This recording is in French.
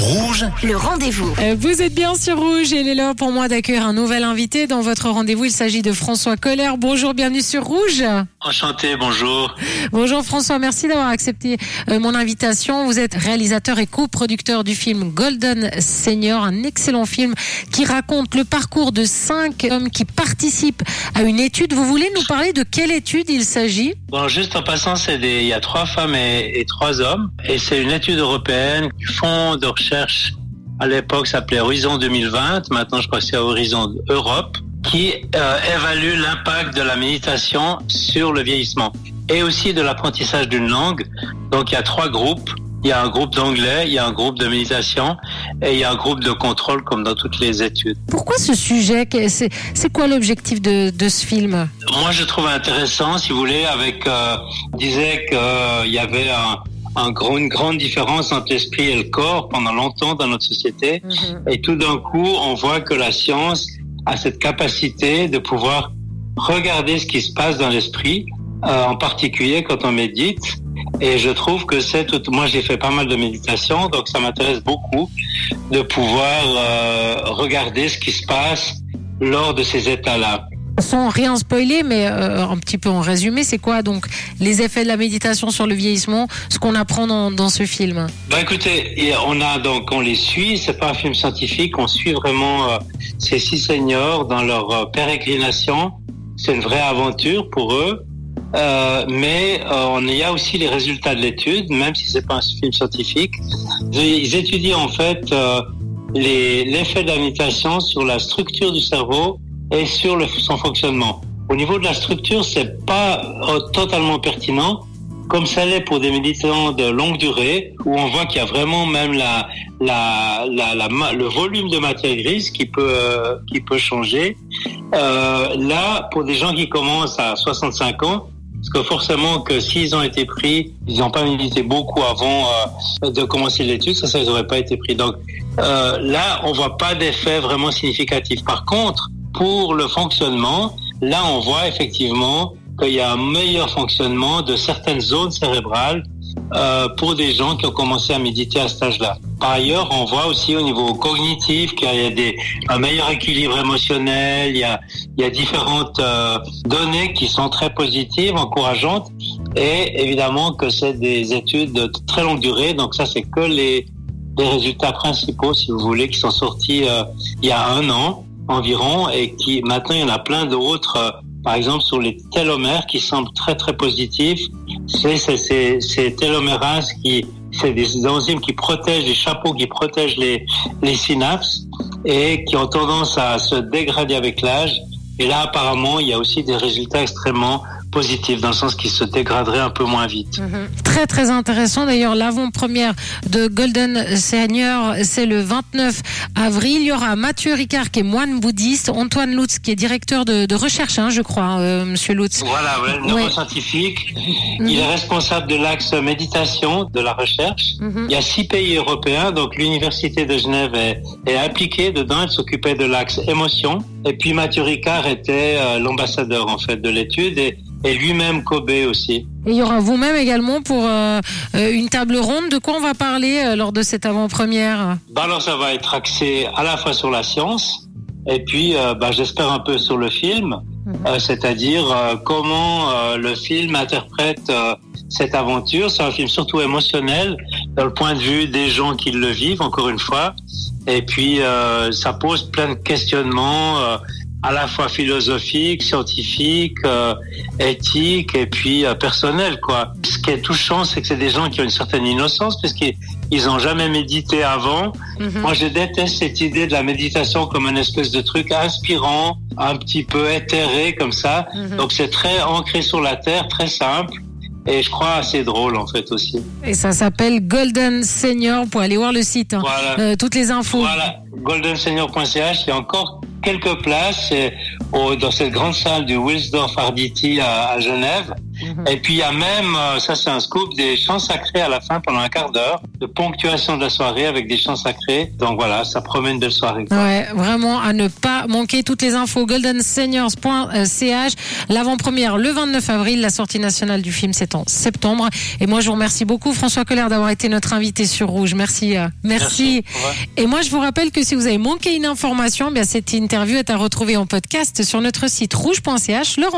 Rouge, Le rendez-vous. Euh, Vous êtes bien sur Rouge et il est l'heure pour moi d'accueillir un nouvel invité dans votre rendez-vous. Il s'agit de François Coller. Bonjour, bienvenue sur Rouge. Enchanté, bonjour. Bonjour François, merci d'avoir accepté euh, mon invitation. Vous êtes réalisateur et coproducteur du film Golden Senior, un excellent film qui raconte le parcours de cinq hommes qui participent à une étude. Vous voulez nous parler de quelle étude il s'agit? Bon, juste en passant, c'est des, il y a trois femmes et, et trois hommes, et c'est une étude européenne du fonds de recherche à l'époque s'appelait Horizon 2020, maintenant je crois que c'est Horizon Europe, qui euh, évalue l'impact de la méditation sur le vieillissement et aussi de l'apprentissage d'une langue. Donc il y a trois groupes. Il y a un groupe d'anglais, il y a un groupe de méditation et il y a un groupe de contrôle comme dans toutes les études. Pourquoi ce sujet? C'est quoi l'objectif de, de ce film? Moi, je trouve intéressant, si vous voulez, avec euh, on disait qu'il y avait un, un une grande différence entre l'esprit et le corps pendant longtemps dans notre société, et tout d'un coup, on voit que la science a cette capacité de pouvoir regarder ce qui se passe dans l'esprit, euh, en particulier quand on médite. Et je trouve que c'est tout. Moi, j'ai fait pas mal de méditation, donc ça m'intéresse beaucoup de pouvoir euh, regarder ce qui se passe lors de ces états-là. Sans rien spoiler, mais euh, un petit peu en résumé, c'est quoi donc les effets de la méditation sur le vieillissement, ce qu'on apprend dans, ce film? Bah écoutez, on a donc on les suit. C'est pas un film scientifique. On suit vraiment euh, ces six seniors dans leur euh, pérégrination. C'est une vraie aventure pour eux. Euh, mais euh, on y a aussi les résultats de l'étude, même si c'est pas un film scientifique. Ils étudient en fait l'effet de la méditation sur la structure du cerveau et sur le, son fonctionnement. Au niveau de la structure, c'est pas euh, totalement pertinent, comme ça l'est pour des méditants de longue durée, où on voit qu'il y a vraiment même la, la, la, la le volume de matière grise qui peut, euh, qui peut changer. Euh, là, pour des gens qui commencent à 65 ans, parce que forcément que s'ils ont été pris, ils n'ont pas médité beaucoup avant euh, de commencer l'étude, ça, ça, ils n'auraient pas été pris. Donc là, on voit pas d'effet vraiment significatif. Par contre, pour le fonctionnement, là, on voit effectivement qu'il y a un meilleur fonctionnement de certaines zones cérébrales euh, pour des gens qui ont commencé à méditer à cet âge-là. Par ailleurs, on voit aussi au niveau cognitif qu'il y a des, un meilleur équilibre émotionnel, il y a, il y a différentes euh, données qui sont très positives, encourageantes, et évidemment que c'est des études de très longue durée, donc ça c'est que les, les résultats principaux, si vous voulez, qui sont sortis euh, il y a un an environ, et qui maintenant il y en a plein d'autres, euh, par exemple sur les télomères qui semblent très très positifs. C'est ces télomérases qui c'est des enzymes qui protègent les chapeaux qui protègent les les synapses et qui ont tendance à se dégrader avec l'âge. Et là, apparemment, il y a aussi des résultats extrêmement positifs, dans le sens qu'ils se dégraderaient un peu moins vite. Très très intéressant. D'ailleurs, l'avant-première de Golden Senior, c'est le 29 avril. Il y aura Mathieu Ricard qui est moine bouddhiste, Antoine Lutz qui est directeur de, de recherche, hein, je crois, euh, Monsieur Lutz. Voilà, Ouais. neuroscientifique. Il est responsable de l'axe méditation de la recherche. Mhm. Il y a six pays européens, donc l'université de Genève est, est impliquée dedans. Elle s'occupait de l'axe émotion. Et puis Mathieu Ricard était euh, l'ambassadeur en fait de l'étude et, et lui-même Kobe aussi. Et il y aura vous-même également pour euh, euh, une table ronde. De quoi on va parler euh, lors de cette avant-première? Bah alors ça va être axé à la fois sur la science et puis euh, bah, j'espère un peu sur le film, euh, c'est-à-dire euh, comment euh, le film interprète euh, cette aventure. C'est un film surtout émotionnel dans le point de vue des gens qui le vivent, encore une fois. Et puis euh, ça pose plein de questionnements. À la fois philosophiques, scientifiques, euh, éthiques et puis euh, personnels quoi. Ce qui est touchant, c'est que c'est des gens qui ont une certaine innocence puisqu'ils ils ont jamais médité avant. Mhm. Moi, je déteste cette idée de la méditation comme une espèce de truc inspirant, un petit peu éthéré comme ça. Mhm. Donc c'est très ancré sur la terre, très simple. Et je crois assez drôle en fait aussi. Et ça s'appelle Golden Senior. Pour aller voir le site. hein. Voilà. Euh, toutes les infos. Voilà, goldensenior.ch, il y a encore quelques places c'est au- dans cette grande salle du Wilsdorf Arditi à, à Genève. Mhm. Et puis il y a même, euh, ça c'est un scoop, des chants sacrés à la fin pendant un quart d'heure, de ponctuation de la soirée avec des chants sacrés. Donc voilà, ça promet une belle soirée. Ouais, vraiment à ne pas manquer toutes les infos. goldenseniors.ch. L'avant-première le 29 avril, la sortie nationale du film c'est en septembre. Et moi je vous remercie beaucoup François Colère d'avoir été notre invité sur Rouge. Merci, euh, merci. Et moi je vous rappelle que si vous avez manqué une information, eh bien cette interview est à retrouver en podcast sur notre site rouge.ch. Le